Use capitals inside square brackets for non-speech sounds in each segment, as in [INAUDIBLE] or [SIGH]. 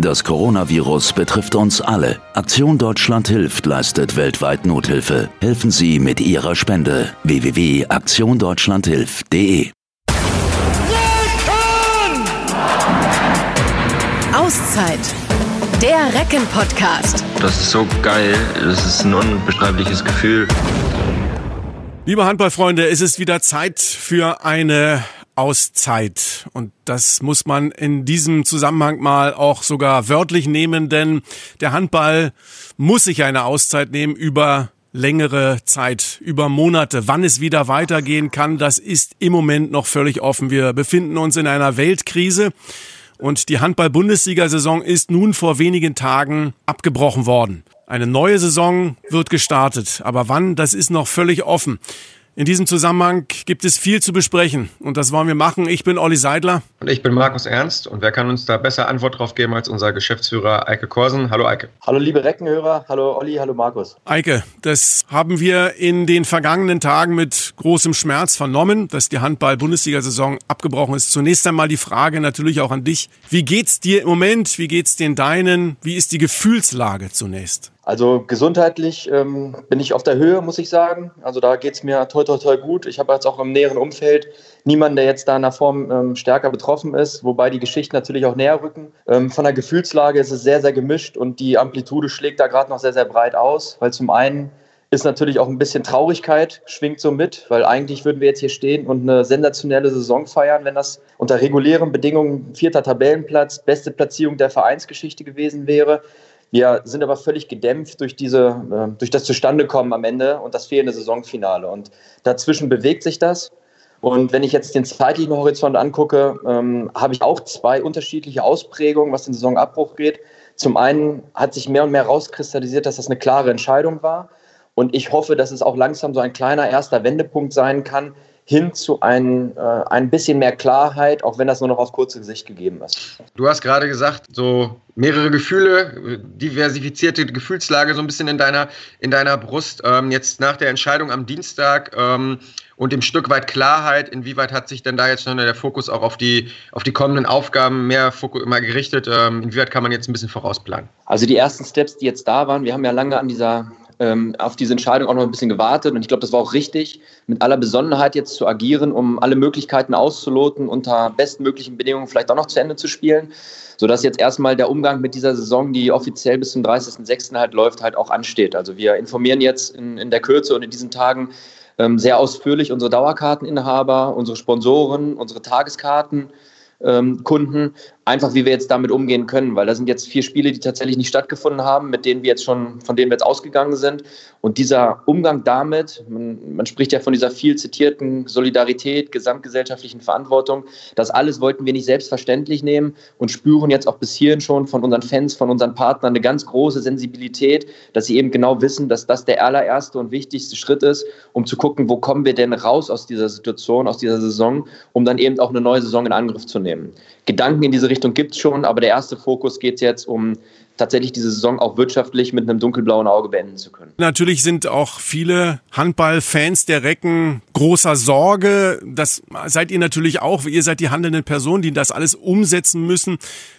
Das Coronavirus betrifft uns alle. Aktion Deutschland hilft leistet weltweit Nothilfe. Helfen Sie mit Ihrer Spende. www.aktiondeutschlandhilft.de Auszeit. Der Recken-Podcast. Das ist so geil. Das ist ein unbeschreibliches Gefühl. Liebe Handballfreunde, es ist wieder Zeit für eine Auszeit. Und das muss man in diesem Zusammenhang mal auch sogar wörtlich nehmen, denn der Handball muss sich eine Auszeit nehmen über längere Zeit, über Monate. Wann es wieder weitergehen kann, das ist im Moment noch völlig offen. Wir befinden uns in einer Weltkrise. Und die Handball-Bundesliga-Saison ist nun vor wenigen Tagen abgebrochen worden. Eine neue Saison wird gestartet. Aber wann, das ist noch völlig offen. In diesem Zusammenhang gibt es viel zu besprechen und das wollen wir machen. Ich bin Olli Seidler. Und ich bin Markus Ernst und wer kann uns da besser Antwort drauf geben als unser Geschäftsführer Eike Korsen? Hallo Eike. Hallo liebe Reckenhörer, hallo Olli, hallo Markus. Eike, das haben wir in den vergangenen Tagen mit großem Schmerz vernommen, dass die Handball-Bundesliga-Saison abgebrochen ist. Zunächst einmal die Frage natürlich auch an dich. Wie geht's dir im Moment? Wie geht's den Deinen? Wie ist die Gefühlslage zunächst? Also gesundheitlich ähm, bin ich auf der Höhe, muss ich sagen. Also da geht es mir toi toi toi gut. Ich habe jetzt auch im näheren Umfeld niemanden, der jetzt da in der Form ähm, stärker betroffen ist, wobei die Geschichten natürlich auch näher rücken. Ähm, von der Gefühlslage ist es sehr, sehr gemischt und die Amplitude schlägt da gerade noch sehr, sehr breit aus, weil zum einen ist natürlich auch ein bisschen Traurigkeit, schwingt so mit, weil eigentlich würden wir jetzt hier stehen und eine sensationelle Saison feiern, wenn das unter regulären Bedingungen vierter Tabellenplatz, beste Platzierung der Vereinsgeschichte gewesen wäre. Wir sind aber völlig gedämpft durch, diese, äh, durch das Zustandekommen am Ende und das fehlende Saisonfinale. Und dazwischen bewegt sich das. Und wenn ich jetzt den zeitlichen Horizont angucke, ähm, habe ich auch zwei unterschiedliche Ausprägungen, was den Saisonabbruch geht. Zum einen hat sich mehr und mehr rauskristallisiert, dass das eine klare Entscheidung war. Und ich hoffe, dass es auch langsam so ein kleiner erster Wendepunkt sein kann, hin zu ein, äh, ein bisschen mehr Klarheit, auch wenn das nur noch auf kurze Sicht gegeben ist. Du hast gerade gesagt, so mehrere Gefühle, diversifizierte Gefühlslage so ein bisschen in deiner, in deiner Brust. Ähm, jetzt nach der Entscheidung am Dienstag ähm, und dem Stück weit Klarheit, inwieweit hat sich denn da jetzt schon der Fokus auch auf die, auf die kommenden Aufgaben mehr Fokus immer gerichtet? Ähm, inwieweit kann man jetzt ein bisschen vorausplanen? Also die ersten Steps, die jetzt da waren, wir haben ja lange an dieser ähm, auf diese Entscheidung auch noch ein bisschen gewartet. Und ich glaube, das war auch richtig, mit aller Besonnenheit jetzt zu agieren, um alle Möglichkeiten auszuloten, unter bestmöglichen Bedingungen vielleicht auch noch zu Ende zu spielen. Sodass jetzt erstmal der Umgang mit dieser Saison, die offiziell bis zum 30.06. halt läuft, halt auch ansteht. Also wir informieren jetzt in, in der Kürze und in diesen Tagen ähm, sehr ausführlich unsere Dauerkarteninhaber, unsere Sponsoren, unsere Tageskarten. Ähm, Kunden, einfach wie wir jetzt damit umgehen können, weil da sind jetzt vier Spiele, die tatsächlich nicht stattgefunden haben, mit denen wir jetzt schon, von denen wir jetzt ausgegangen sind. Und dieser Umgang damit, man, man spricht ja von dieser viel zitierten Solidarität, gesamtgesellschaftlichen Verantwortung, das alles wollten wir nicht selbstverständlich nehmen und spüren jetzt auch bis hierhin schon von unseren Fans, von unseren Partnern eine ganz große Sensibilität, dass sie eben genau wissen, dass das der allererste und wichtigste Schritt ist, um zu gucken, wo kommen wir denn raus aus dieser Situation, aus dieser Saison, um dann eben auch eine neue Saison in Angriff zu nehmen. Gedanken in diese Richtung gibt es schon, aber der erste Fokus geht jetzt um tatsächlich diese Saison auch wirtschaftlich mit einem dunkelblauen Auge beenden zu können. Natürlich sind auch viele Handballfans der Recken großer Sorge. Das seid ihr natürlich auch. Ihr seid die handelnden Personen, die das alles umsetzen müssen.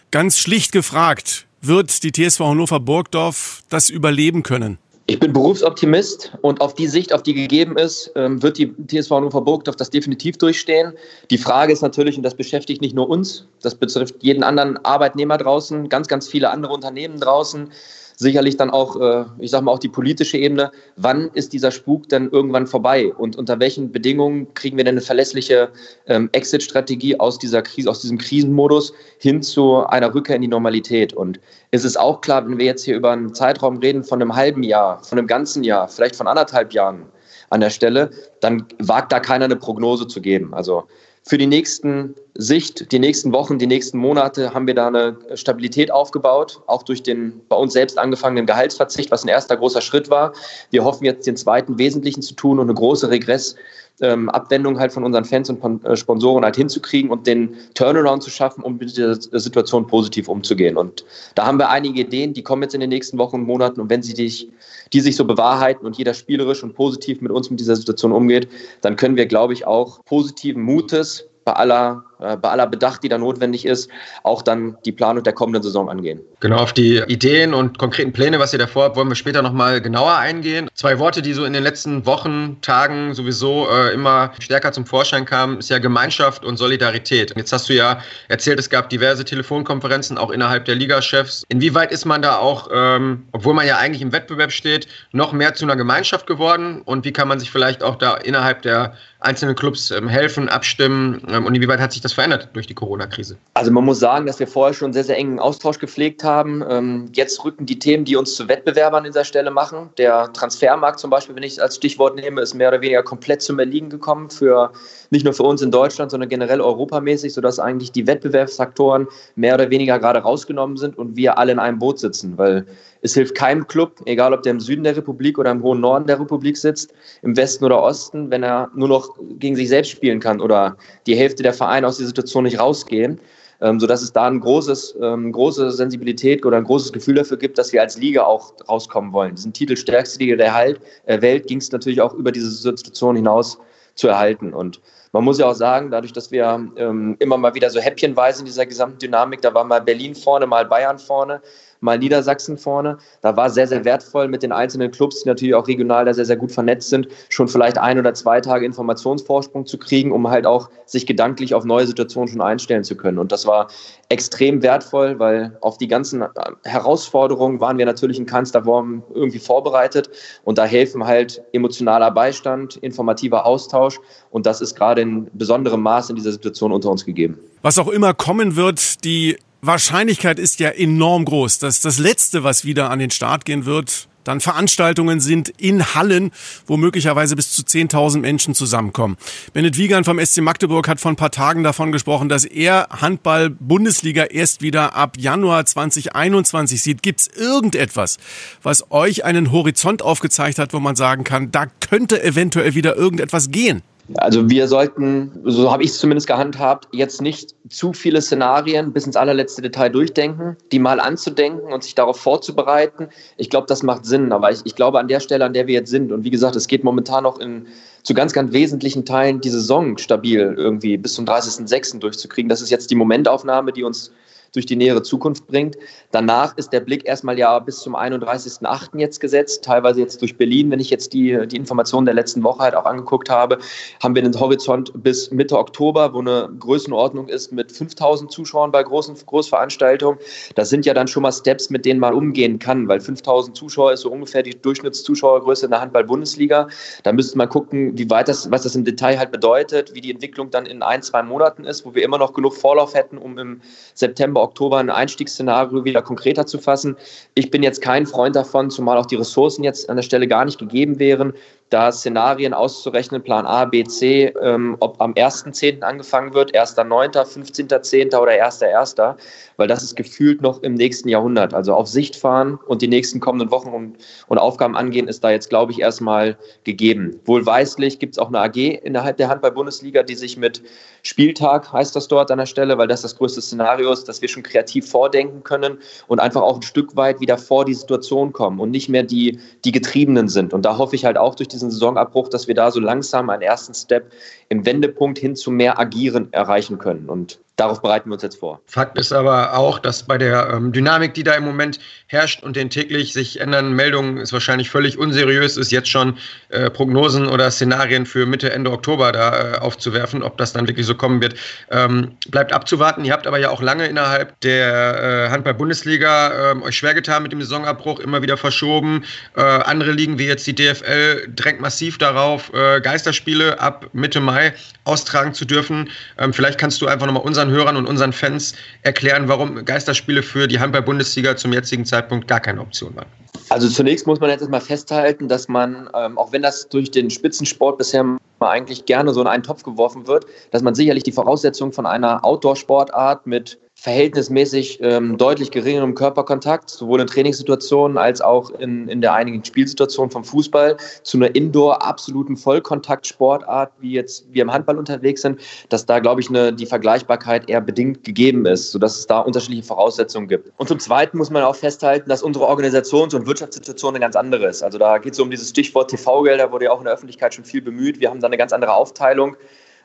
Ganz schlicht gefragt, wird die TSV Hannover Burgdorf das überleben können? Ich bin Berufsoptimist und auf die Sicht, auf die gegeben ist, ähm, wird die TSV Hannover Burgdorf das definitiv durchstehen. Die Frage ist natürlich, und das beschäftigt nicht nur uns, das betrifft jeden anderen Arbeitnehmer draußen, ganz, ganz viele andere Unternehmen draußen, sicherlich dann auch, äh, ich sage mal, auch die politische Ebene. Wann ist dieser Spuk denn irgendwann vorbei? Und unter welchen Bedingungen kriegen wir denn eine verlässliche ähm, Exit-Strategie aus dieser Krise, aus diesem Krisenmodus hin zu einer Rückkehr in die Normalität? Und es ist auch klar, wenn wir jetzt hier über einen Zeitraum reden von einem halben Jahr, von einem ganzen Jahr, vielleicht von anderthalb Jahren an der Stelle, dann wagt da keiner eine Prognose zu geben. Also für die nächsten Sicht, die nächsten Wochen, die nächsten Monate haben wir da eine Stabilität aufgebaut, auch durch den bei uns selbst angefangenen Gehaltsverzicht, was ein erster großer Schritt war. Wir hoffen jetzt den zweiten Wesentlichen zu tun und eine große Regress ähm, Abwendung halt von unseren Fans und äh, Sponsoren halt hinzukriegen und den Turnaround zu schaffen, um mit dieser Situation positiv umzugehen. Und da haben wir einige Ideen, die kommen jetzt in den nächsten Wochen und Monaten und wenn sie dich, die sich so bewahrheiten und jeder spielerisch und positiv mit uns mit dieser Situation umgeht, dann können wir, glaube ich, auch positiven Mutes bei aller äh, bei aller Bedacht, die da notwendig ist, auch dann die Planung der kommenden Saison angehen. Genau, auf die Ideen und konkreten Pläne, was ihr davor habt, wollen wir später nochmal genauer eingehen. Zwei Worte, die so in den letzten Wochen, Tagen sowieso äh, immer stärker zum Vorschein kamen, ist ja Gemeinschaft und Solidarität. Jetzt hast du ja erzählt, es gab diverse Telefonkonferenzen auch innerhalb der Ligachefs. Inwieweit ist man da auch, ähm, obwohl man ja eigentlich im Wettbewerb steht, noch mehr zu einer Gemeinschaft geworden? Und wie kann man sich vielleicht auch da innerhalb der einzelnen Clubs ähm, helfen, abstimmen? Ähm, und inwieweit hat sich das verändert durch die Corona-Krise? Also man muss sagen, dass wir vorher schon sehr, sehr engen Austausch gepflegt haben. Ähm, jetzt rücken die Themen, die uns zu Wettbewerbern an dieser Stelle machen. Der Transfermarkt zum Beispiel, wenn ich es als Stichwort nehme, ist mehr oder weniger komplett zum Erliegen gekommen für nicht nur für uns in Deutschland, sondern generell europamäßig, sodass eigentlich die Wettbewerbsfaktoren mehr oder weniger gerade rausgenommen sind und wir alle in einem Boot sitzen, weil es hilft keinem Club, egal ob der im Süden der Republik oder im hohen Norden der Republik sitzt, im Westen oder Osten, wenn er nur noch gegen sich selbst spielen kann oder die Hälfte der Vereine aus der Situation nicht rausgehen. Ähm, sodass es da ein großes, ähm, große Sensibilität oder ein großes Gefühl dafür gibt, dass wir als Liga auch rauskommen wollen. Diesen Titel stärkste Liga der halt, äh, Welt ging es natürlich auch über diese Situation hinaus zu erhalten. Und man muss ja auch sagen, dadurch, dass wir ähm, immer mal wieder so häppchenweise in dieser gesamten Dynamik, da war mal Berlin vorne, mal Bayern vorne, mal Niedersachsen vorne. Da war sehr, sehr wertvoll mit den einzelnen Clubs, die natürlich auch regional da sehr, sehr gut vernetzt sind, schon vielleicht ein oder zwei Tage Informationsvorsprung zu kriegen, um halt auch sich gedanklich auf neue Situationen schon einstellen zu können. Und das war extrem wertvoll, weil auf die ganzen äh, Herausforderungen waren wir natürlich in Kanzlerwurm irgendwie vorbereitet. Und da helfen halt emotionaler Beistand, informativer Austausch. Und das ist gerade in besonderem Maß in dieser Situation unter uns gegeben. Was auch immer kommen wird, die Wahrscheinlichkeit ist ja enorm groß, dass das Letzte, was wieder an den Start gehen wird, dann Veranstaltungen sind in Hallen, wo möglicherweise bis zu 10.000 Menschen zusammenkommen. Bennett Wiegand vom SC Magdeburg hat vor ein paar Tagen davon gesprochen, dass er Handball-Bundesliga erst wieder ab Januar 2021 sieht. Gibt es irgendetwas, was euch einen Horizont aufgezeigt hat, wo man sagen kann, da könnte eventuell wieder irgendetwas gehen? Also wir sollten, so habe ich es zumindest gehandhabt, jetzt nicht zu viele Szenarien bis ins allerletzte Detail durchdenken, die mal anzudenken und sich darauf vorzubereiten. Ich glaube, das macht Sinn, aber ich, ich glaube an der Stelle, an der wir jetzt sind, und wie gesagt, es geht momentan noch in zu ganz, ganz wesentlichen Teilen die Saison stabil irgendwie bis zum 30.06. durchzukriegen. Das ist jetzt die Momentaufnahme, die uns durch die nähere Zukunft bringt. Danach ist der Blick erstmal ja bis zum 31.08. jetzt gesetzt, teilweise jetzt durch Berlin. Wenn ich jetzt die, die Informationen der letzten Woche halt auch angeguckt habe, haben wir einen Horizont bis Mitte Oktober, wo eine Größenordnung ist mit 5000 Zuschauern bei großen Großveranstaltungen. Das sind ja dann schon mal Steps, mit denen man umgehen kann, weil 5000 Zuschauer ist so ungefähr die Durchschnittszuschauergröße in der Handball-Bundesliga. Da müsste man gucken, wie weit das, was das im Detail halt bedeutet, wie die Entwicklung dann in ein, zwei Monaten ist, wo wir immer noch genug Vorlauf hätten, um im September Oktober ein Einstiegsszenario wieder konkreter zu fassen. Ich bin jetzt kein Freund davon, zumal auch die Ressourcen jetzt an der Stelle gar nicht gegeben wären, da Szenarien auszurechnen, Plan A, B, C, ähm, ob am 1.10. angefangen wird, 1.9., 15.10. oder 1.1., weil das ist gefühlt noch im nächsten Jahrhundert. Also auf Sicht fahren und die nächsten kommenden Wochen und, und Aufgaben angehen, ist da jetzt, glaube ich, erstmal gegeben. Wohlweislich gibt es auch eine AG innerhalb der Handball-Bundesliga, die sich mit Spieltag, heißt das dort an der Stelle, weil das das größte Szenario ist, dass wir schon kreativ vordenken können und einfach auch ein Stück weit wieder vor die Situation kommen und nicht mehr die, die Getriebenen sind. Und da hoffe ich halt auch durch diese diesen Saisonabbruch, dass wir da so langsam einen ersten Step im Wendepunkt hin zu mehr Agieren erreichen können. Und darauf bereiten wir uns jetzt vor. Fakt ist aber auch, dass bei der ähm, Dynamik, die da im Moment herrscht und den täglich sich ändernden Meldungen, ist wahrscheinlich völlig unseriös ist, jetzt schon äh, Prognosen oder Szenarien für Mitte, Ende Oktober da äh, aufzuwerfen, ob das dann wirklich so kommen wird. Ähm, bleibt abzuwarten. Ihr habt aber ja auch lange innerhalb der äh, Handball-Bundesliga ähm, euch schwer getan mit dem Saisonabbruch, immer wieder verschoben. Äh, andere Ligen wie jetzt die DFL drängt massiv darauf, äh, Geisterspiele ab Mitte Mai austragen zu dürfen. Ähm, vielleicht kannst du einfach nochmal unseren Hörern und unseren Fans erklären, warum Geisterspiele für die Handball-Bundesliga zum jetzigen Zeitpunkt gar keine Option waren. Also zunächst muss man jetzt mal festhalten, dass man, ähm, auch wenn das durch den Spitzensport bisher mal eigentlich gerne so in einen Topf geworfen wird, dass man sicherlich die Voraussetzungen von einer Outdoor-Sportart mit verhältnismäßig ähm, deutlich geringerem Körperkontakt, sowohl in Trainingssituationen als auch in, in der einigen Spielsituationen vom Fußball, zu einer Indoor-absoluten Vollkontaktsportart, wie jetzt wir im Handball unterwegs sind, dass da, glaube ich, eine, die Vergleichbarkeit eher bedingt gegeben ist, sodass es da unterschiedliche Voraussetzungen gibt. Und zum Zweiten muss man auch festhalten, dass unsere Organisations- und Wirtschaftssituation eine ganz andere ist. Also da geht es um dieses Stichwort TV-Gelder, wurde ja auch in der Öffentlichkeit schon viel bemüht. Wir haben da eine ganz andere Aufteilung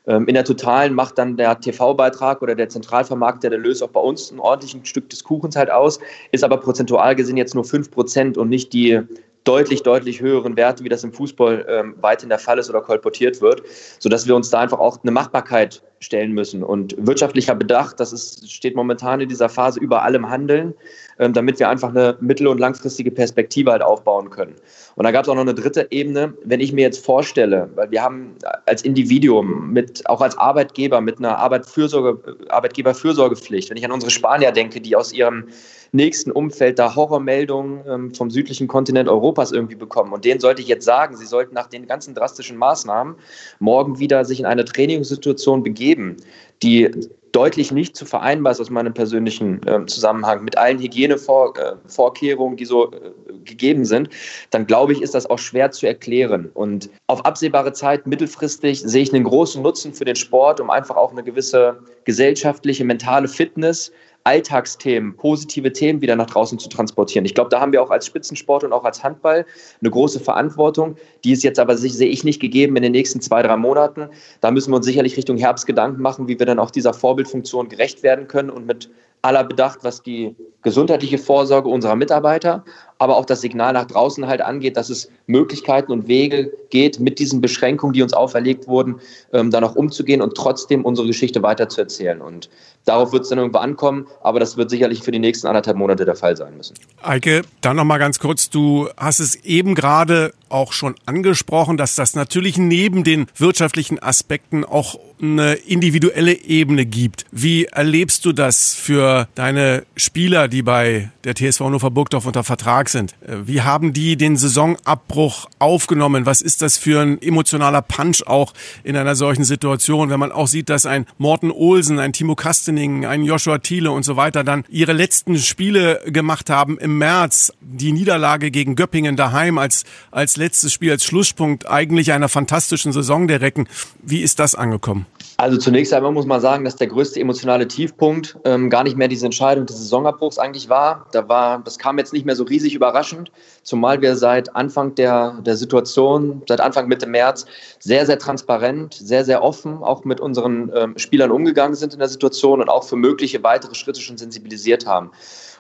in der Totalen macht dann der TV-Beitrag oder der Zentralvermarkter der Lös auch bei uns ein ordentliches Stück des Kuchens halt aus, ist aber prozentual gesehen jetzt nur 5% und nicht die deutlich, deutlich höheren Werte, wie das im Fußball ähm, weiterhin der Fall ist oder kolportiert wird, sodass wir uns da einfach auch eine Machbarkeit stellen müssen. Und wirtschaftlicher Bedacht, das ist, steht momentan in dieser Phase über allem Handeln, ähm, damit wir einfach eine mittel- und langfristige Perspektive halt aufbauen können. Und da gab es auch noch eine dritte Ebene, wenn ich mir jetzt vorstelle, weil wir haben als Individuum, mit, auch als Arbeitgeber mit einer Arbeitfürsorge, Arbeitgeberfürsorgepflicht, wenn ich an unsere Spanier denke, die aus ihrem nächsten Umfeld da Horrormeldungen ähm, vom südlichen Kontinent Europas irgendwie bekommen. Und denen sollte ich jetzt sagen, sie sollten nach den ganzen drastischen Maßnahmen morgen wieder sich in eine Trainingssituation begeben, die deutlich nicht zu vereinbar ist aus meinem persönlichen äh, Zusammenhang mit allen Hygienevorkehrungen, äh, die so äh, gegeben sind, dann glaube ich, ist das auch schwer zu erklären. Und auf absehbare Zeit, mittelfristig, sehe ich einen großen Nutzen für den Sport, um einfach auch eine gewisse gesellschaftliche, mentale Fitness Alltagsthemen, positive Themen wieder nach draußen zu transportieren. Ich glaube, da haben wir auch als Spitzensport und auch als Handball eine große Verantwortung. Die ist jetzt aber, sehe ich, nicht gegeben in den nächsten zwei, drei Monaten. Da müssen wir uns sicherlich Richtung Herbst Gedanken machen, wie wir dann auch dieser Vorbildfunktion gerecht werden können und mit aller Bedacht, was die gesundheitliche Vorsorge unserer Mitarbeiter, aber auch das Signal nach draußen halt angeht, dass es Möglichkeiten und Wege geht, mit diesen Beschränkungen, die uns auferlegt wurden, ähm, dann auch umzugehen und trotzdem unsere Geschichte weiterzuerzählen. Und darauf wird es dann irgendwo ankommen, aber das wird sicherlich für die nächsten anderthalb Monate der Fall sein müssen. Eike, dann noch mal ganz kurz, du hast es eben gerade auch schon angesprochen, dass das natürlich neben den wirtschaftlichen Aspekten auch eine individuelle Ebene gibt. Wie erlebst du das für deine Spieler, die bei der TSV Hannover Burgdorf unter Vertrag sind? Wie haben die den Saisonabbruch aufgenommen? Was ist das für ein emotionaler Punch auch in einer solchen Situation, wenn man auch sieht, dass ein Morten Olsen, ein Timo Kastening, ein Joshua Thiele und so weiter dann ihre letzten Spiele gemacht haben im März, die Niederlage gegen Göppingen daheim als, als letztes Spiel, als Schlusspunkt eigentlich einer fantastischen Saison der Recken. Wie ist das angekommen? Also zunächst einmal muss man sagen, dass der größte emotionale Tiefpunkt ähm, gar nicht mehr diese Entscheidung des Saisonabbruchs eigentlich war. Da war, das kam jetzt nicht mehr so riesig überraschend, zumal wir seit Anfang der, der Situation, seit Anfang Mitte März sehr, sehr transparent, sehr, sehr offen auch mit unseren ähm, Spielern umgegangen sind in der Situation und auch für mögliche weitere Schritte schon sensibilisiert haben.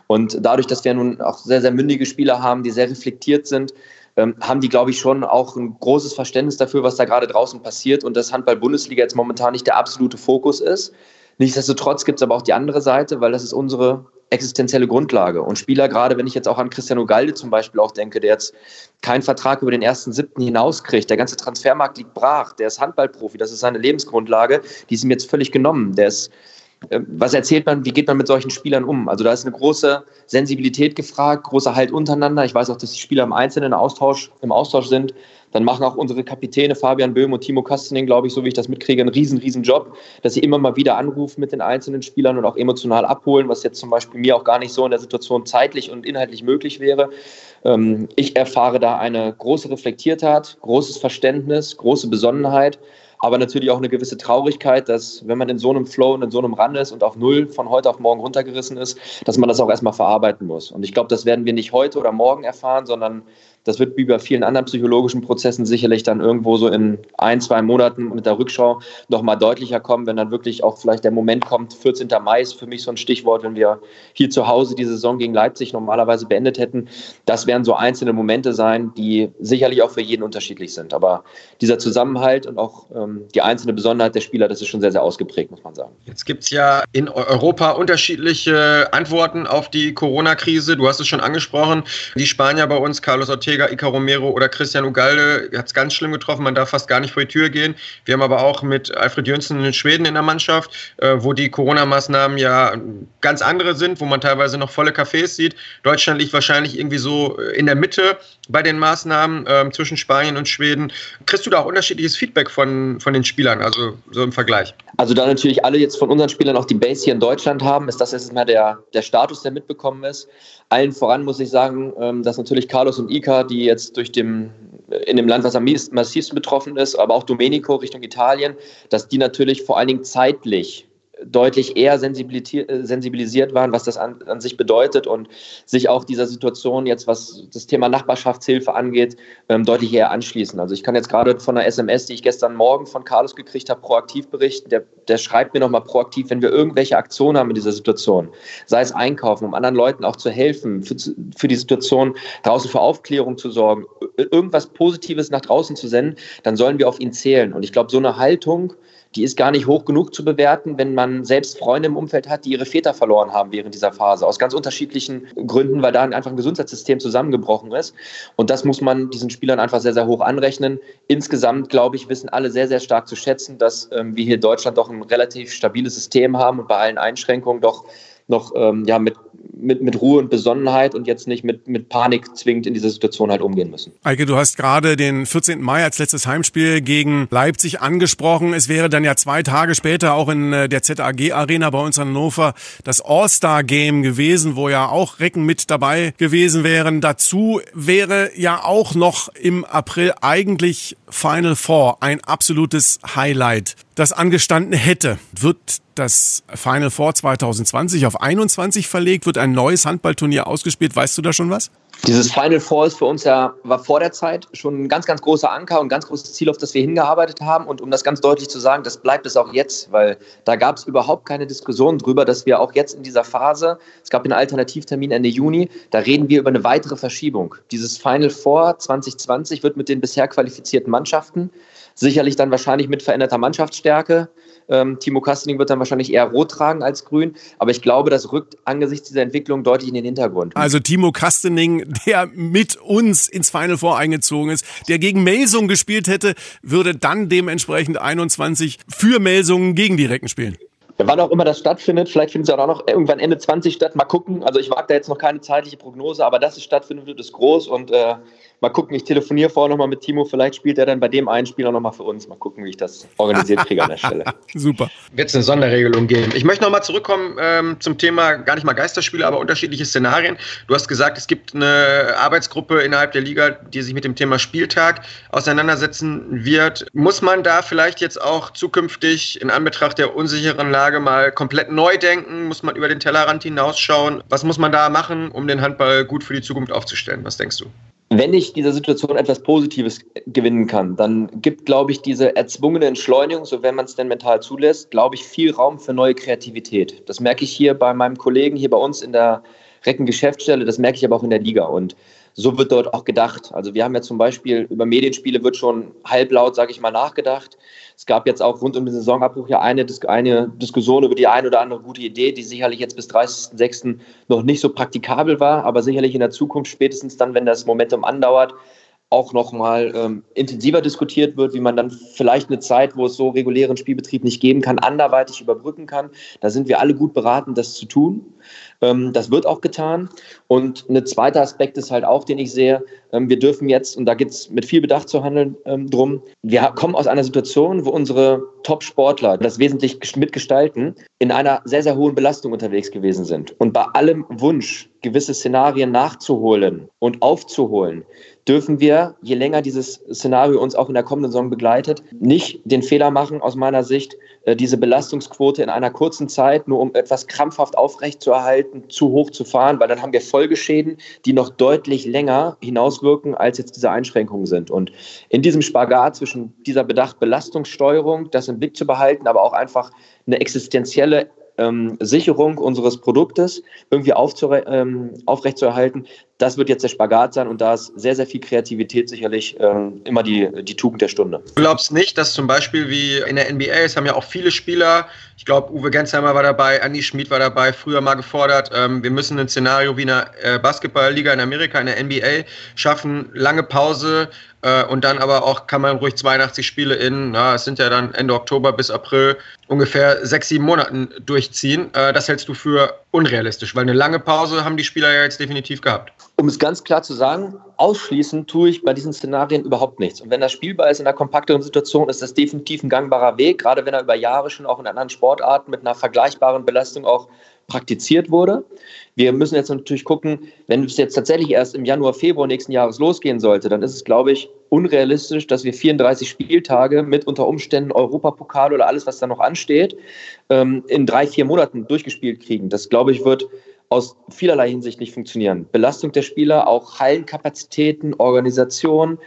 Und dadurch, dass wir nun auch sehr, sehr mündige Spieler haben, die sehr reflektiert sind, ähm, haben die, glaube ich, schon auch ein großes Verständnis dafür, was da gerade draußen passiert und dass Handball-Bundesliga jetzt momentan nicht der absolute Fokus ist. Nichtsdestotrotz gibt es aber auch die andere Seite, weil das ist unsere existenzielle Grundlage. Und Spieler, gerade wenn ich jetzt auch an Cristiano Galde zum Beispiel auch denke, der jetzt keinen Vertrag über den ersten siebten hinauskriegt, der ganze Transfermarkt liegt brach, der ist Handballprofi, das ist seine Lebensgrundlage, die ist ihm jetzt völlig genommen. Der ist was erzählt man, wie geht man mit solchen Spielern um? Also da ist eine große Sensibilität gefragt, großer Halt untereinander. Ich weiß auch, dass die Spieler im Einzelnen Austausch, im Austausch sind. Dann machen auch unsere Kapitäne Fabian Böhm und Timo Kastening, glaube ich, so wie ich das mitkriege, einen riesen, riesen Job, dass sie immer mal wieder anrufen mit den einzelnen Spielern und auch emotional abholen, was jetzt zum Beispiel mir auch gar nicht so in der Situation zeitlich und inhaltlich möglich wäre. Ähm, ich erfahre da eine große Reflektiertheit, großes Verständnis, große Besonnenheit aber natürlich auch eine gewisse Traurigkeit, dass wenn man in so einem Flow und in so einem Run ist und auf Null von heute auf morgen runtergerissen ist, dass man das auch erstmal verarbeiten muss. Und ich glaube, das werden wir nicht heute oder morgen erfahren, sondern das wird wie bei vielen anderen psychologischen Prozessen sicherlich dann irgendwo so in ein, zwei Monaten mit der Rückschau nochmal deutlicher kommen, wenn dann wirklich auch vielleicht der Moment kommt, 14. Mai ist für mich so ein Stichwort, wenn wir hier zu Hause die Saison gegen Leipzig normalerweise beendet hätten. Das werden so einzelne Momente sein, die sicherlich auch für jeden unterschiedlich sind. Aber dieser Zusammenhalt und auch ähm, die einzelne Besonderheit der Spieler, das ist schon sehr, sehr ausgeprägt, muss man sagen. Jetzt gibt es ja in Europa unterschiedliche Antworten auf die Corona-Krise. Du hast es schon angesprochen. Die Spanier bei uns, Carlos Ortega, Torjäger Ica Romero oder Christian Ugalde hat es ganz schlimm getroffen. Man darf fast gar nicht vor die Tür gehen. Wir haben aber auch mit Alfred Jönsson in Schweden in der Mannschaft, äh, wo die Corona-Maßnahmen ja ganz andere sind, wo man teilweise noch volle Cafés sieht. Deutschland liegt wahrscheinlich irgendwie so äh, in der Mitte bei den Maßnahmen äh, zwischen Spanien und Schweden. Kriegst du da auch unterschiedliches Feedback von, von den Spielern, also so im Vergleich? Also da natürlich alle jetzt von unseren Spielern auch die Base hier in Deutschland haben, ist das jetzt mal der, der Status, der mitbekommen ist. Allen voran muss ich sagen, ähm, dass natürlich Carlos und Ika, die jetzt durch dem, in dem Land, was am massivsten betroffen ist, aber auch Domenico Richtung Italien, dass die natürlich vor allen Dingen zeitlich deutlich eher äh, sensibilisiert waren, was das an, an, sich bedeutet und sich auch dieser Situation jetzt, was das Thema Nachbarschaftshilfe angeht, ähm, deutlich eher anschließen. Also ich kann jetzt gerade von einer SMS, die ich gestern Morgen von Carlos gekriegt habe, proaktiv berichten. Der, der schreibt mir nochmal proaktiv, wenn wir irgendwelche Aktionen haben in dieser Situation, sei es einkaufen, um anderen Leuten auch zu helfen, für, für die Situation draußen für Aufklärung zu sorgen, irgendwas Positives nach draußen zu senden, dann sollen wir auf ihn zählen. Und ich glaube, so eine Haltung, die ist gar nicht hoch genug zu bewerten, wenn man selbst Freunde im Umfeld hat, die ihre Väter verloren haben während dieser Phase. Aus ganz unterschiedlichen Gründen, weil da einfach ein Gesundheitssystem zusammengebrochen ist. Und das muss man diesen Spielern einfach sehr, sehr hoch anrechnen. Insgesamt, glaube ich, wissen alle sehr, sehr stark zu schätzen, dass ähm, wir hier in Deutschland doch ein relativ stabiles System haben und bei allen Einschränkungen doch noch ähm, ja, mit, mit, mit Ruhe und Besonnenheit und jetzt nicht mit, mit Panik zwingend in dieser Situation halt umgehen müssen. Eike, du hast gerade den 14. Mai als letztes Heimspiel gegen Leipzig angesprochen. Es wäre dann ja zwei Tage später auch in äh, der ZAG Arena bei uns in Hannover das All-Star-Game gewesen, wo ja auch Recken mit dabei gewesen wären. Dazu wäre ja auch noch im April eigentlich Final Four ein absolutes Highlight, das angestanden hätte. Wird das Final Four 2020 auf 21 verlegt? Wird ein neues Handballturnier ausgespielt? Weißt du da schon was? Dieses Final Four ist für uns ja, war vor der Zeit schon ein ganz, ganz großer Anker und ein ganz großes Ziel, auf das wir hingearbeitet haben. Und um das ganz deutlich zu sagen, das bleibt es auch jetzt, weil da gab es überhaupt keine Diskussion drüber, dass wir auch jetzt in dieser Phase, es gab einen Alternativtermin Ende Juni, da reden wir über eine weitere Verschiebung. Dieses Final Four 2020 wird mit den bisher qualifizierten Mannschaften sicherlich dann wahrscheinlich mit veränderter Mannschaftsstärke ähm, Timo Kastening wird dann wahrscheinlich eher rot tragen als grün. Aber ich glaube, das rückt angesichts dieser Entwicklung deutlich in den Hintergrund. Also Timo Kastening, der mit uns ins Final Four eingezogen ist, der gegen Melsung gespielt hätte, würde dann dementsprechend 21 für Melsungen gegen die Recken spielen. Wann auch immer das stattfindet, vielleicht findet es auch noch irgendwann Ende 20 statt. Mal gucken. Also ich wage da jetzt noch keine zeitliche Prognose, aber dass es stattfindet, wird es groß und äh, Mal gucken, ich telefoniere vorher nochmal mit Timo. Vielleicht spielt er dann bei dem einen Spieler nochmal für uns. Mal gucken, wie ich das organisiert kriege an der Stelle. [LAUGHS] Super. Wird es eine Sonderregelung geben. Ich möchte nochmal zurückkommen ähm, zum Thema, gar nicht mal Geisterspiele, aber unterschiedliche Szenarien. Du hast gesagt, es gibt eine Arbeitsgruppe innerhalb der Liga, die sich mit dem Thema Spieltag auseinandersetzen wird. Muss man da vielleicht jetzt auch zukünftig in Anbetracht der unsicheren Lage mal komplett neu denken? Muss man über den Tellerrand hinausschauen? Was muss man da machen, um den Handball gut für die Zukunft aufzustellen? Was denkst du? Wenn ich dieser Situation etwas Positives gewinnen kann, dann gibt, glaube ich, diese erzwungene Entschleunigung, so wenn man es denn mental zulässt, glaube ich, viel Raum für neue Kreativität. Das merke ich hier bei meinem Kollegen hier bei uns in der Recken-Geschäftsstelle, das merke ich aber auch in der Liga. Und so wird dort auch gedacht. Also wir haben ja zum Beispiel über Medienspiele wird schon halblaut, sage ich mal, nachgedacht. Es gab jetzt auch rund um den Saisonabbruch ja eine, eine Diskussion über die eine oder andere gute Idee, die sicherlich jetzt bis 30.06. noch nicht so praktikabel war, aber sicherlich in der Zukunft, spätestens dann, wenn das Momentum andauert, auch nochmal ähm, intensiver diskutiert wird, wie man dann vielleicht eine Zeit, wo es so regulären Spielbetrieb nicht geben kann, anderweitig überbrücken kann. Da sind wir alle gut beraten, das zu tun. Ähm, das wird auch getan. Und ein zweiter Aspekt ist halt auch, den ich sehe, ähm, wir dürfen jetzt, und da geht es mit viel Bedacht zu handeln ähm, drum, wir kommen aus einer Situation, wo unsere Top-Sportler das wesentlich mitgestalten, in einer sehr, sehr hohen Belastung unterwegs gewesen sind. Und bei allem Wunsch, gewisse Szenarien nachzuholen und aufzuholen, dürfen wir, je länger dieses Szenario uns auch in der kommenden Saison begleitet, nicht den Fehler machen, aus meiner Sicht, äh, diese Belastungsquote in einer kurzen Zeit, nur um etwas krampfhaft aufrechtzuerhalten, zu hoch zu fahren, weil dann haben wir Folgeschäden, die noch deutlich länger hinauswirken, als jetzt diese Einschränkungen sind. Und in diesem Spagat zwischen dieser Bedacht Belastungssteuerung, das im Blick zu behalten, aber auch einfach eine existenzielle ähm, Sicherung unseres Produktes irgendwie ähm, aufrechtzuerhalten, das wird jetzt der Spagat sein und da ist sehr, sehr viel Kreativität sicherlich ähm, immer die, die Tugend der Stunde. Du glaubst nicht, dass zum Beispiel wie in der NBA, es haben ja auch viele Spieler, ich glaube, Uwe Gensheimer war dabei, Andi Schmid war dabei, früher mal gefordert, ähm, wir müssen ein Szenario wie in der äh, Basketballliga in Amerika, in der NBA schaffen, lange Pause, äh, und dann aber auch kann man ruhig 82 Spiele in, na, es sind ja dann Ende Oktober bis April ungefähr sechs, sieben Monaten durchziehen. Äh, das hältst du für unrealistisch, weil eine lange Pause haben die Spieler ja jetzt definitiv gehabt. Um es ganz klar zu sagen, ausschließen tue ich bei diesen Szenarien überhaupt nichts. Und wenn das spielbar ist in einer kompakteren Situation, ist das definitiv ein gangbarer Weg, gerade wenn er über Jahre schon auch in anderen Sportarten mit einer vergleichbaren Belastung auch praktiziert wurde. Wir müssen jetzt natürlich gucken, wenn es jetzt tatsächlich erst im Januar, Februar nächsten Jahres losgehen sollte, dann ist es, glaube ich, unrealistisch, dass wir 34 Spieltage mit unter Umständen Europapokal oder alles, was da noch ansteht, ähm, in drei, vier Monaten durchgespielt kriegen. Das, glaube ich, wird aus vielerlei Hinsicht nicht funktionieren. Belastung der Spieler, auch Hallenkapazitäten, Organisation,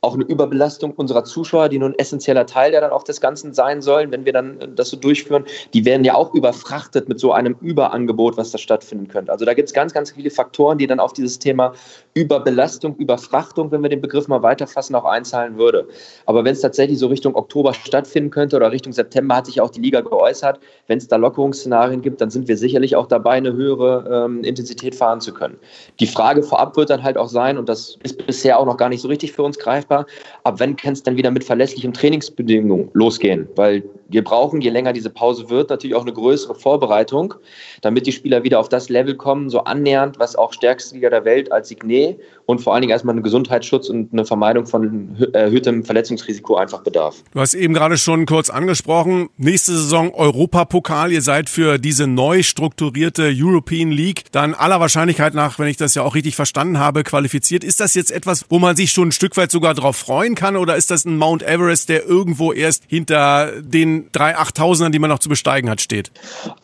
auch eine Überbelastung unserer Zuschauer, die nun essentieller Teil der dann auch des Ganzen sein sollen, wenn wir dann äh, das so durchführen, die werden ja auch überfrachtet mit so einem Überangebot, was da stattfinden könnte. Also da gibt es ganz, ganz viele Faktoren, die dann auf dieses Thema Überbelastung, Überfrachtung, wenn wir den Begriff mal weiterfassen, auch einzahlen würde. Aber wenn es tatsächlich so Richtung Oktober stattfinden könnte oder Richtung September, hat sich auch die Liga geäußert, wenn es da Lockerungsszenarien gibt, dann sind wir sicherlich auch dabei, eine höhere ähm, Intensität fahren zu können. Die Frage vorab wird dann halt auch sein, und das ist bisher auch noch gar nicht so richtig für uns greifbar, Ab wann kann es dann wieder mit verlässlichen Trainingsbedingungen losgehen? Weil wir brauchen, je länger diese Pause wird, natürlich auch eine größere Vorbereitung, damit die Spieler wieder auf das Level kommen, so annähernd, was auch stärkste Liga der Welt als Signet und vor allen Dingen erstmal einen Gesundheitsschutz und eine Vermeidung von erhöhtem Verletzungsrisiko einfach bedarf. Du hast eben gerade schon kurz angesprochen, nächste Saison Europapokal. Ihr seid für diese neu strukturierte European League dann aller Wahrscheinlichkeit nach, wenn ich das ja auch richtig verstanden habe, qualifiziert. Ist das jetzt etwas, wo man sich schon ein Stück weit sogar darauf freuen kann oder ist das ein Mount Everest, der irgendwo erst hinter den drei Achttausendern, die man noch zu besteigen hat, steht?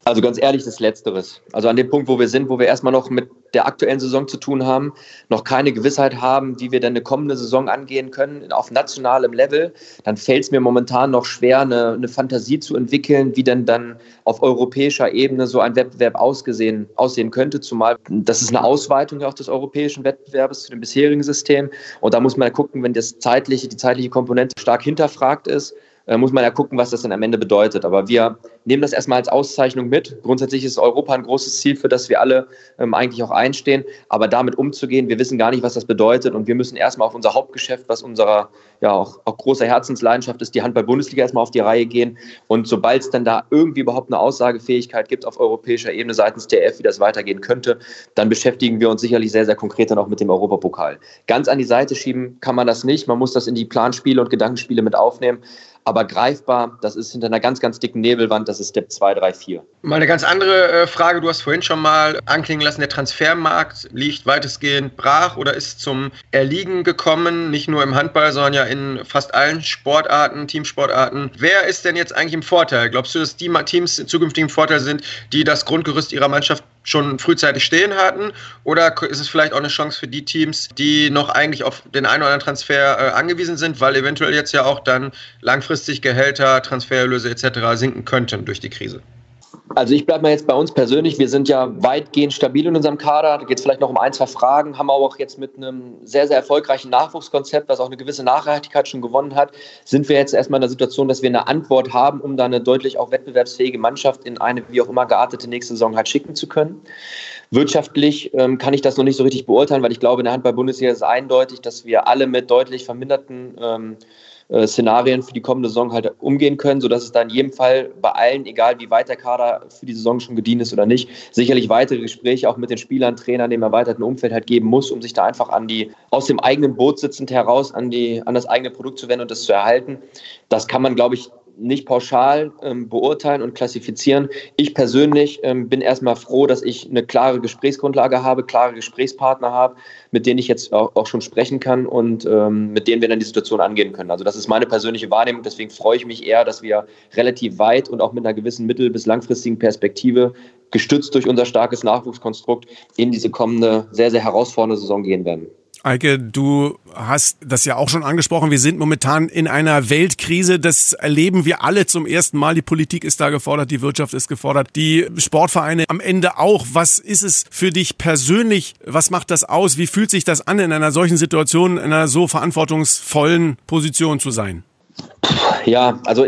Also ganz ehrlich, das Letzteres. Also an dem Punkt, wo wir sind, wo wir erstmal noch mit der aktuellen Saison zu tun haben, noch keine Gewissheit haben, wie wir dann eine kommende Saison angehen können auf nationalem Level, dann fällt es mir momentan noch schwer, eine, eine, Fantasie zu entwickeln, wie denn dann auf europäischer Ebene so ein Wettbewerb ausgesehen, aussehen könnte, zumal das ist eine Ausweitung auch des europäischen Wettbewerbs zu dem bisherigen System. Und da muss man gucken, wenn das zeitliche, die zeitliche Komponente stark hinterfragt ist, äh, muss man ja gucken, was das dann am Ende bedeutet. Aber wir nehmen das erstmal als Auszeichnung mit. Grundsätzlich ist Europa ein großes Ziel, für das wir alle ähm, eigentlich auch einstehen. Aber damit umzugehen, wir wissen gar nicht, was das bedeutet. Und wir müssen erstmal auf unser Hauptgeschäft, was unserer ja auch, auch großer Herzensleidenschaft ist, die Handball-Bundesliga erstmal auf die Reihe gehen. Und sobald es dann da irgendwie überhaupt eine Aussagefähigkeit gibt auf europäischer Ebene seitens TF, wie das weitergehen könnte, dann beschäftigen wir uns sicherlich sehr, sehr konkret dann auch mit dem Europapokal. Ganz an die Seite schieben kann man das nicht. Man muss das in die Planspiele und Gedankenspiele mit aufnehmen. Aber greifbar, das ist hinter einer ganz, ganz dicken Nebelwand, das ist Step 2, 3, 4. Mal eine ganz andere äh, Frage. Du hast vorhin schon mal anklingen lassen, der Transfermarkt liegt weitestgehend brach oder ist zum Erliegen gekommen, nicht nur im Handball, sondern ja in fast allen Sportarten, Teamsportarten. Wer ist denn jetzt eigentlich im Vorteil? Glaubst du, dass die Teams zukünftig im Vorteil sind, die das Grundgerüst ihrer Mannschaft schon frühzeitig stehen hatten? Oder ist es vielleicht auch eine Chance für die Teams, die noch eigentlich auf den einen oder anderen Transfer äh, angewiesen sind, weil eventuell jetzt ja auch dann langfristig Gehälter, Transfererlöse etc. sinken könnten durch die Krise? Also ich bleibe mal jetzt bei uns persönlich. Wir sind ja weitgehend stabil in unserem Kader. Da geht es vielleicht noch um ein, zwei Fragen. Haben auch jetzt mit einem sehr, sehr erfolgreichen Nachwuchskonzept, was auch eine gewisse Nachhaltigkeit schon gewonnen hat, sind wir jetzt erstmal in der Situation, dass wir eine Antwort haben, um da eine deutlich auch wettbewerbsfähige Mannschaft in eine wie auch immer geartete nächste Saison halt schicken zu können. Wirtschaftlich ähm, kann ich das noch nicht so richtig beurteilen, weil ich glaube, in der Handball-Bundesliga ist eindeutig, dass wir alle mit deutlich verminderten ähm, äh, Szenarien für die kommende Saison halt umgehen können, sodass es da in jedem Fall bei allen, egal wie weit der Kader für die Saison schon gedient ist oder nicht, sicherlich weitere Gespräche auch mit den Spielern, Trainern, dem erweiterten Umfeld halt geben muss, um sich da einfach an die, aus dem eigenen Boot sitzend heraus an die, an das eigene Produkt zu wenden und das zu erhalten. Das kann man, glaube ich, nicht pauschal ähm, beurteilen und klassifizieren. Ich persönlich ähm, bin erstmal froh, dass ich eine klare Gesprächsgrundlage habe, klare Gesprächspartner habe, mit denen ich jetzt auch, auch schon sprechen kann und ähm, mit denen wir dann die Situation angehen können. Also das ist meine persönliche Wahrnehmung. Deswegen freue ich mich eher, dass wir relativ weit und auch mit einer gewissen mittel- bis langfristigen Perspektive gestützt durch unser starkes Nachwuchskonstrukt in diese kommende sehr, sehr herausfordernde Saison gehen werden. Eike, du hast das ja auch schon angesprochen. Wir sind momentan in einer Weltkrise. Das erleben wir alle zum ersten Mal. Die Politik ist da gefordert, die Wirtschaft ist gefordert, die Sportvereine am Ende auch. Was ist es für dich persönlich? Was macht das aus? Wie fühlt sich das an, in einer solchen Situation, in einer so verantwortungsvollen Position zu sein? Ja, also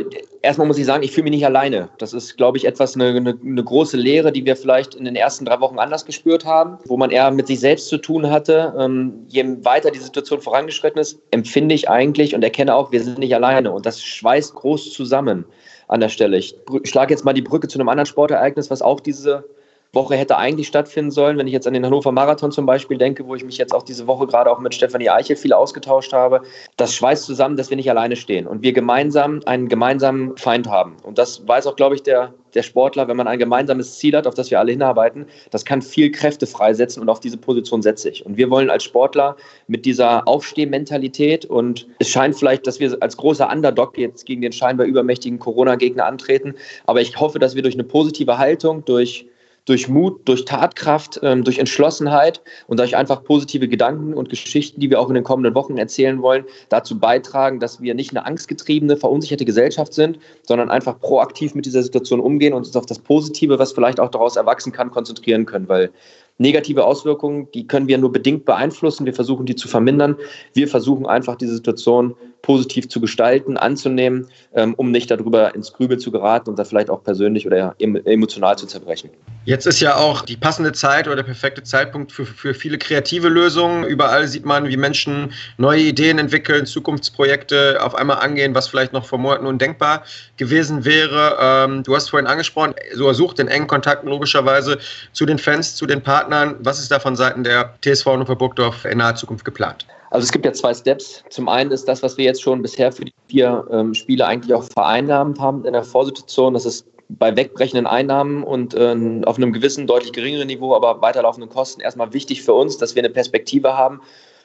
erstmal muss ich sagen, ich fühle mich nicht alleine. Das ist, glaube ich, etwas, eine, eine, eine, große Lehre, die wir vielleicht in den ersten drei Wochen anders gespürt haben, wo man eher mit sich selbst zu tun hatte. Ähm, je weiter die Situation vorangeschritten ist, empfinde ich eigentlich und erkenne auch, wir sind nicht alleine. Und das schweißt groß zusammen an der Stelle. Ich schlage jetzt mal die Brücke zu einem anderen Sportereignis, was auch diese Woche hätte eigentlich stattfinden sollen. Wenn ich jetzt an den Hannover Marathon zum Beispiel denke, wo ich mich jetzt auch diese Woche gerade auch mit Stefanie Eichel viel ausgetauscht habe, das schweißt zusammen, dass wir nicht alleine stehen und wir gemeinsam einen gemeinsamen Feind haben. Und das weiß auch, glaube ich, der, der Sportler, wenn man ein gemeinsames Ziel hat, auf das wir alle hinarbeiten, das kann viel Kräfte freisetzen und auf diese Position setze ich. Und wir wollen als Sportler mit dieser Aufstehmentalität und es scheint vielleicht, dass wir als großer Underdog jetzt gegen den scheinbar übermächtigen Corona-Gegner antreten, aber ich hoffe, dass wir durch eine positive Haltung, durch durch Mut, durch Tatkraft, ähm, durch Entschlossenheit und durch einfach positive Gedanken und Geschichten, die wir auch in den kommenden Wochen erzählen wollen, dazu beitragen, dass wir nicht eine angstgetriebene, verunsicherte Gesellschaft sind, sondern einfach proaktiv mit dieser Situation umgehen und uns auf das Positive, was vielleicht auch daraus erwachsen kann, konzentrieren können, weil negative Auswirkungen, die können wir nur bedingt beeinflussen. Wir versuchen, die zu vermindern. Wir versuchen einfach, diese Situation positiv zu gestalten, anzunehmen, ähm, um nicht darüber ins Grübel zu geraten und da vielleicht auch persönlich oder emotional zu zerbrechen. Jetzt ist ja auch die passende Zeit oder der perfekte Zeitpunkt für, für viele kreative Lösungen. Überall sieht man, wie Menschen neue Ideen entwickeln, Zukunftsprojekte auf einmal angehen, was vielleicht noch vor Monaten undenkbar gewesen wäre. Ähm, du hast vorhin angesprochen, so sucht den engen Kontakt logischerweise zu den Fans, zu den Partnern. Was ist da von Seiten der TSV Hannover Burgdorf in naher Zukunft geplant? Also es gibt ja zwei Steps. Zum einen ist das, was wir jetzt schon bisher für die vier ähm, Spiele eigentlich auch vereinnahmt haben in der Vorsituation. Das ist bei wegbrechenden Einnahmen und äh, auf einem gewissen, deutlich geringeren Niveau, aber weiterlaufenden Kosten erstmal wichtig für uns, dass wir eine Perspektive haben,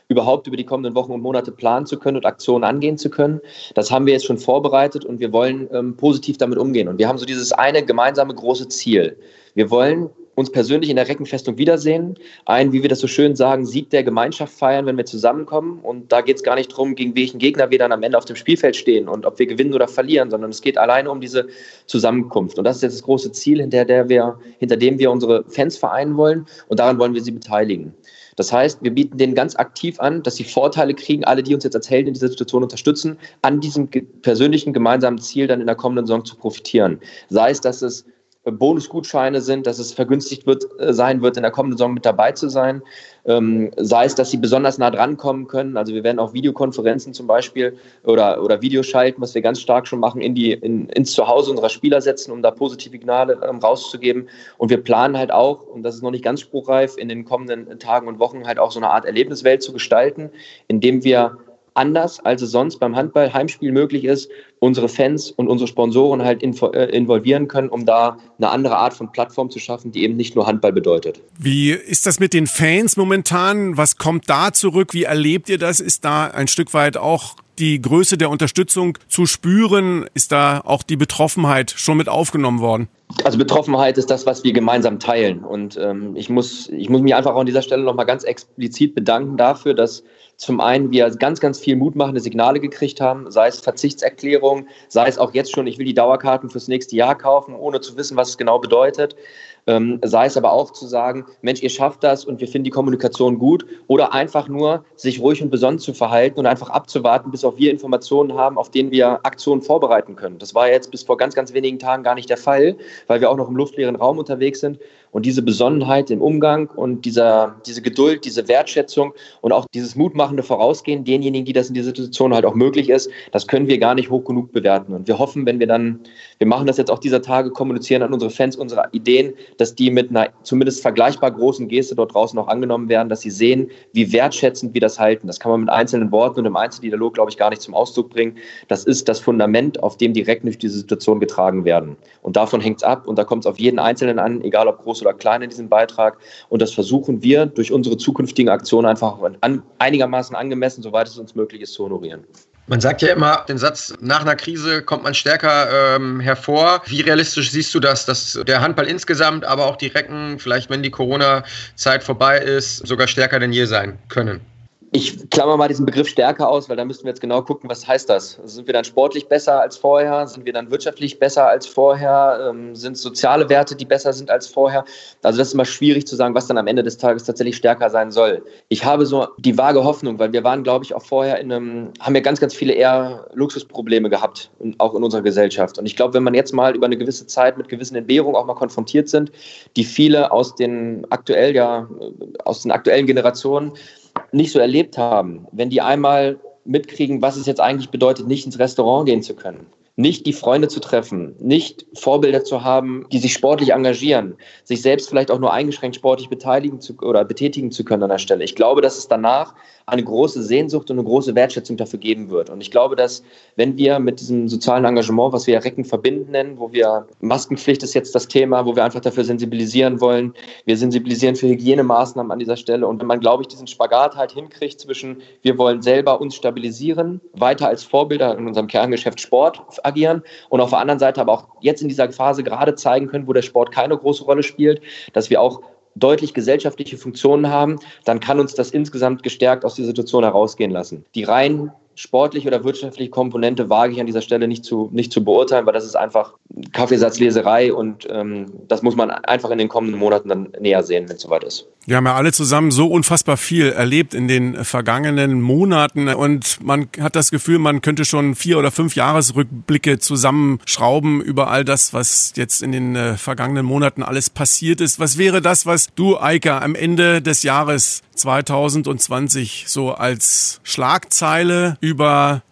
überhaupt über die kommenden Wochen und Monate planen zu können und Aktionen angehen zu können. Das haben wir jetzt schon vorbereitet und wir wollen ähm, positiv damit umgehen. Und wir haben so dieses eine gemeinsame große Ziel. Wir wollen uns persönlich in der Reckenfestung wiedersehen. Ein, wie wir das so schön sagen, Sieg der Gemeinschaft feiern, wenn wir zusammenkommen. Und da geht es gar nicht darum, gegen welchen Gegner wir dann am Ende auf dem Spielfeld stehen und ob wir gewinnen oder verlieren, sondern es geht alleine um diese Zusammenkunft. Und das ist jetzt das große Ziel, hinter, der wir, hinter dem wir unsere Fans vereinen wollen. Und daran wollen wir sie beteiligen. Das heißt, wir bieten denen ganz aktiv an, dass sie Vorteile kriegen, alle, die uns jetzt als Helden in dieser Situation unterstützen, an diesem persönlichen gemeinsamen Ziel dann in der kommenden Saison zu profitieren. Sei es, dass es Bonusgutscheine sind, dass es vergünstigt wird, äh, sein wird, in der kommenden Saison mit dabei zu sein. Ähm, sei es, dass sie besonders nah drankommen können. Also wir werden auch Videokonferenzen zum Beispiel oder, oder Videoschalten, was wir ganz stark schon machen, in die, in, ins Zuhause unserer Spieler setzen, um da positive Signale ähm, rauszugeben. Und wir planen halt auch, und das ist noch nicht ganz spruchreif, in den kommenden Tagen und Wochen halt auch so eine Art Erlebniswelt zu gestalten, indem wir anders, als es sonst beim Handball-Heimspiel möglich ist, unsere Fans und unsere Sponsoren halt äh, involvieren können, um da eine andere Art von Plattform zu schaffen, die eben nicht nur Handball bedeutet. Wie ist das mit den Fans momentan? Was kommt da zurück? Wie erlebt ihr das? Ist da ein Stück weit auch die Größe der Unterstützung zu spüren? Ist da auch die Betroffenheit schon mit aufgenommen worden? Also Betroffenheit ist das, was wir gemeinsam teilen. Und ähm, ich, muss, ich muss mich einfach an dieser Stelle nochmal ganz explizit bedanken dafür, dass zum einen wir ganz, ganz viel mutmachende Signale gekriegt haben, sei es Verzichtserklärungen, sei es auch jetzt schon, ich will die Dauerkarten fürs nächste Jahr kaufen, ohne zu wissen, was es genau bedeutet. Ähm, sei es aber auch zu sagen, Mensch, ihr schafft das und wir finden die Kommunikation gut oder einfach nur sich ruhig und besonnen zu verhalten und einfach abzuwarten, bis auch wir Informationen haben, auf denen wir Aktionen vorbereiten können. Das war jetzt bis vor ganz, ganz wenigen Tagen gar nicht der Fall, weil wir auch noch im luftleeren Raum unterwegs sind und diese Besonnenheit im Umgang und dieser, diese Geduld, diese Wertschätzung und auch dieses mutmachende Vorausgehen denjenigen, die das in dieser Situation halt auch möglich ist, das können wir gar nicht hoch genug bewerten. Und wir hoffen, wenn wir dann, wir machen das jetzt auch dieser Tage, kommunizieren an unsere Fans unsere Ideen, dass die mit einer zumindest vergleichbar großen Geste dort draußen auch angenommen werden, dass sie sehen, wie wertschätzend wir das halten. Das kann man mit einzelnen Worten und im Einzeldialog, glaube ich, gar nicht zum Ausdruck bringen. Das ist das Fundament, auf dem direkt durch diese Situation getragen werden. Und davon hängt es ab und da kommt es auf jeden Einzelnen an, egal ob groß oder klein in diesem Beitrag. Und das versuchen wir durch unsere zukünftigen Aktionen einfach an, einigermaßen angemessen, soweit es uns möglich ist, zu honorieren. Man sagt ja immer den Satz, nach einer Krise kommt man stärker ähm, hervor. Wie realistisch siehst du das, dass der Handball insgesamt, aber auch die Recken, vielleicht wenn die Corona-Zeit vorbei ist, sogar stärker denn je sein können? Ich klammer mal diesen Begriff Stärke aus, weil da müssen wir jetzt genau gucken, was heißt das? Sind wir dann sportlich besser als vorher? Sind wir dann wirtschaftlich besser als vorher? Ähm, sind soziale Werte, die besser sind als vorher? Also das ist immer schwierig zu sagen, was dann am Ende des Tages tatsächlich stärker sein soll. Ich habe so die vage Hoffnung, weil wir waren, glaube ich, auch vorher in einem, haben ja ganz, ganz viele eher Luxusprobleme gehabt, auch in unserer Gesellschaft. Und ich glaube, wenn man jetzt mal über eine gewisse Zeit mit gewissen Entbehrungen auch mal konfrontiert sind, die viele aus den aktuell ja, aus den aktuellen Generationen nicht so erlebt haben, wenn die einmal mitkriegen, was es jetzt eigentlich bedeutet, nicht ins Restaurant gehen zu können, nicht die Freunde zu treffen, nicht Vorbilder zu haben, die sich sportlich engagieren, sich selbst vielleicht auch nur eingeschränkt sportlich beteiligen zu, oder betätigen zu können an der Stelle. Ich glaube, dass es danach eine große Sehnsucht und eine große Wertschätzung dafür geben wird. Und ich glaube, dass wenn wir mit diesem sozialen Engagement, was wir Recken verbinden nennen, wo wir Maskenpflicht ist jetzt das Thema, wo wir einfach dafür sensibilisieren wollen, wir sensibilisieren für Hygienemaßnahmen an dieser Stelle und wenn man, glaube ich, diesen Spagat halt hinkriegt zwischen, wir wollen selber uns stabilisieren, weiter als Vorbilder in unserem Kerngeschäft Sport agieren und auf der anderen Seite aber auch jetzt in dieser Phase gerade zeigen können, wo der Sport keine große Rolle spielt, dass wir auch deutlich gesellschaftliche Funktionen haben, dann kann uns das insgesamt gestärkt aus der Situation herausgehen lassen. Die rein sportliche oder wirtschaftliche Komponente wage ich an dieser Stelle nicht zu, nicht zu beurteilen, weil das ist einfach Kaffeesatzleserei und ähm, das muss man einfach in den kommenden Monaten dann näher sehen, wenn es soweit ist. Wir haben ja alle zusammen so unfassbar viel erlebt in den vergangenen Monaten und man hat das Gefühl, man könnte schon vier oder fünf Jahresrückblicke zusammenschrauben über all das, was jetzt in den äh, vergangenen Monaten alles passiert ist. Was wäre das, was du, Eike, am Ende des Jahres 2020 so als Schlagzeile über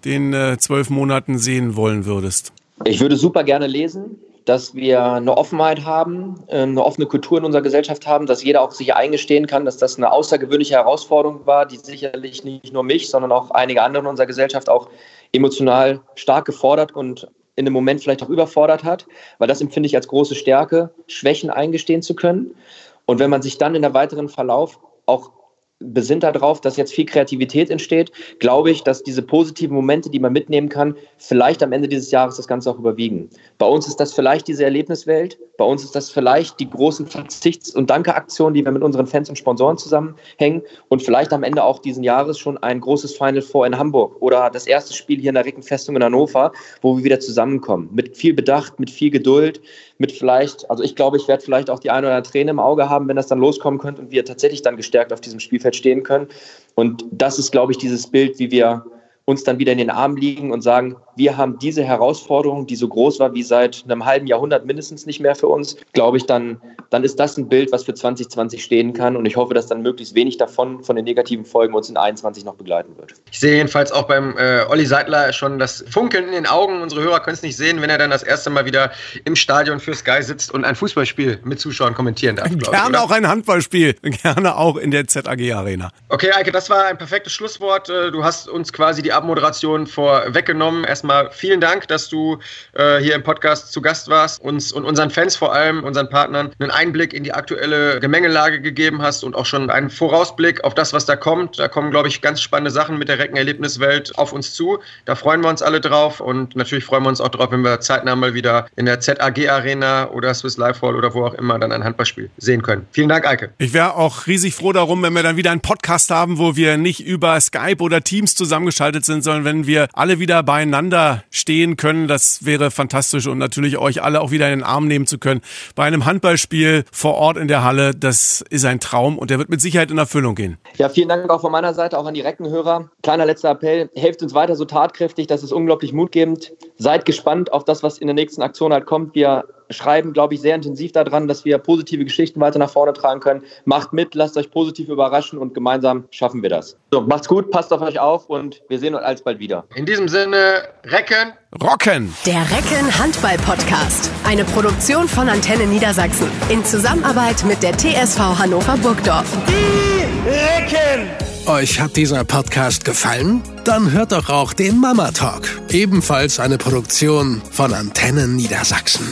den äh, zwölf Monaten sehen wollen würdest? Ich würde super gerne lesen dass wir eine Offenheit haben, ähm, eine offene Kultur in unserer Gesellschaft haben, dass jeder auch sich eingestehen kann, dass das eine außergewöhnliche Herausforderung war, die sicherlich nicht nur mich, sondern auch einige andere in unserer Gesellschaft auch emotional stark gefordert und in dem Moment vielleicht auch überfordert hat, weil das empfinde ich als große Stärke, Schwächen eingestehen zu können. Und wenn man sich dann in der weiteren Verlauf auch besinnt darauf, dass jetzt viel Kreativität entsteht, glaube ich, dass diese positiven Momente, die man mitnehmen kann, vielleicht am Ende dieses Jahres das Ganze auch überwiegen. Bei uns ist das vielleicht diese Erlebniswelt, bei uns ist das vielleicht die großen Verzichts- und Dankeaktionen, die wir mit unseren Fans und Sponsoren zusammenhängen und vielleicht am Ende auch diesen Jahres schon ein großes Final Four in Hamburg oder das erste Spiel hier in der Rickenfestung in Hannover, wo wir wieder zusammenkommen. Mit viel Bedacht, mit viel Geduld, mit vielleicht, also ich glaube, ich werde vielleicht auch die eine oder andere Träne im Auge haben, wenn das dann loskommen könnte und wir tatsächlich dann gestärkt auf diesem Spielfeld stehen können. Und das ist, glaube ich, dieses Bild, wie wir uns dann wieder in den Arm liegen und sagen, wir haben diese Herausforderung, die so groß war wie seit einem halben Jahrhundert mindestens nicht mehr für uns, glaube ich, dann, dann ist das ein Bild, was für 2020 stehen kann. Und ich hoffe, dass dann möglichst wenig davon, von den negativen Folgen uns in 2021 noch begleiten wird. Ich sehe jedenfalls auch beim äh, Olli Seidler schon das Funkeln in den Augen. Unsere Hörer können es nicht sehen, wenn er dann das erste Mal wieder im Stadion für Sky sitzt und ein Fußballspiel mit Zuschauern kommentieren darf. Gerne ich, auch ein Handballspiel. [LAUGHS] Gerne auch in der ZAG Arena. Okay, Eike, das war ein perfektes Schlusswort. Äh, du hast uns quasi die Abmoderation vorweggenommen. Erstmal vielen Dank, dass du äh, hier im Podcast zu Gast warst, uns und unseren Fans vor allem, unseren Partnern, einen Einblick in die aktuelle Gemengelage gegeben hast und auch schon einen Vorausblick auf das, was da kommt. Da kommen, glaube ich, ganz spannende Sachen mit der Reckenerlebniswelt auf uns zu. Da freuen wir uns alle drauf und natürlich freuen wir uns auch drauf, wenn wir zeitnah mal wieder in der ZAG Arena oder Swiss Life Hall oder wo auch immer dann ein Handballspiel sehen können. Vielen Dank, Eike. Ich wäre auch riesig froh darum, wenn wir dann wieder einen Podcast haben, wo wir nicht über Skype oder Teams zusammengeschaltet sind, sondern wenn wir alle wieder beieinander stehen können. Das wäre fantastisch und natürlich euch alle auch wieder in den Arm nehmen zu können. Bei einem Handballspiel vor Ort in der Halle, das ist ein Traum und der wird mit Sicherheit in Erfüllung gehen. Ja, vielen Dank auch von meiner Seite, auch an die Reckenhörer. Kleiner letzter Appell, helft uns weiter so tatkräftig, das ist unglaublich mutgebend. Seid gespannt auf das, was in der nächsten Aktion halt kommt. Wir schreiben, glaube ich, sehr intensiv daran, dass wir positive Geschichten weiter nach vorne tragen können. Macht mit, lasst euch positiv überraschen und gemeinsam schaffen wir das. So, macht's gut, passt auf euch auf und wir sehen uns alsbald wieder. In diesem Sinne, Recken. Rocken. Der Recken Handball Podcast. Eine Produktion von Antenne Niedersachsen. In Zusammenarbeit mit der TSV Hannover Burgdorf. Die Recken. Euch hat dieser Podcast gefallen? Dann hört doch auch den Mama Talk. Ebenfalls eine Produktion von Antenne Niedersachsen.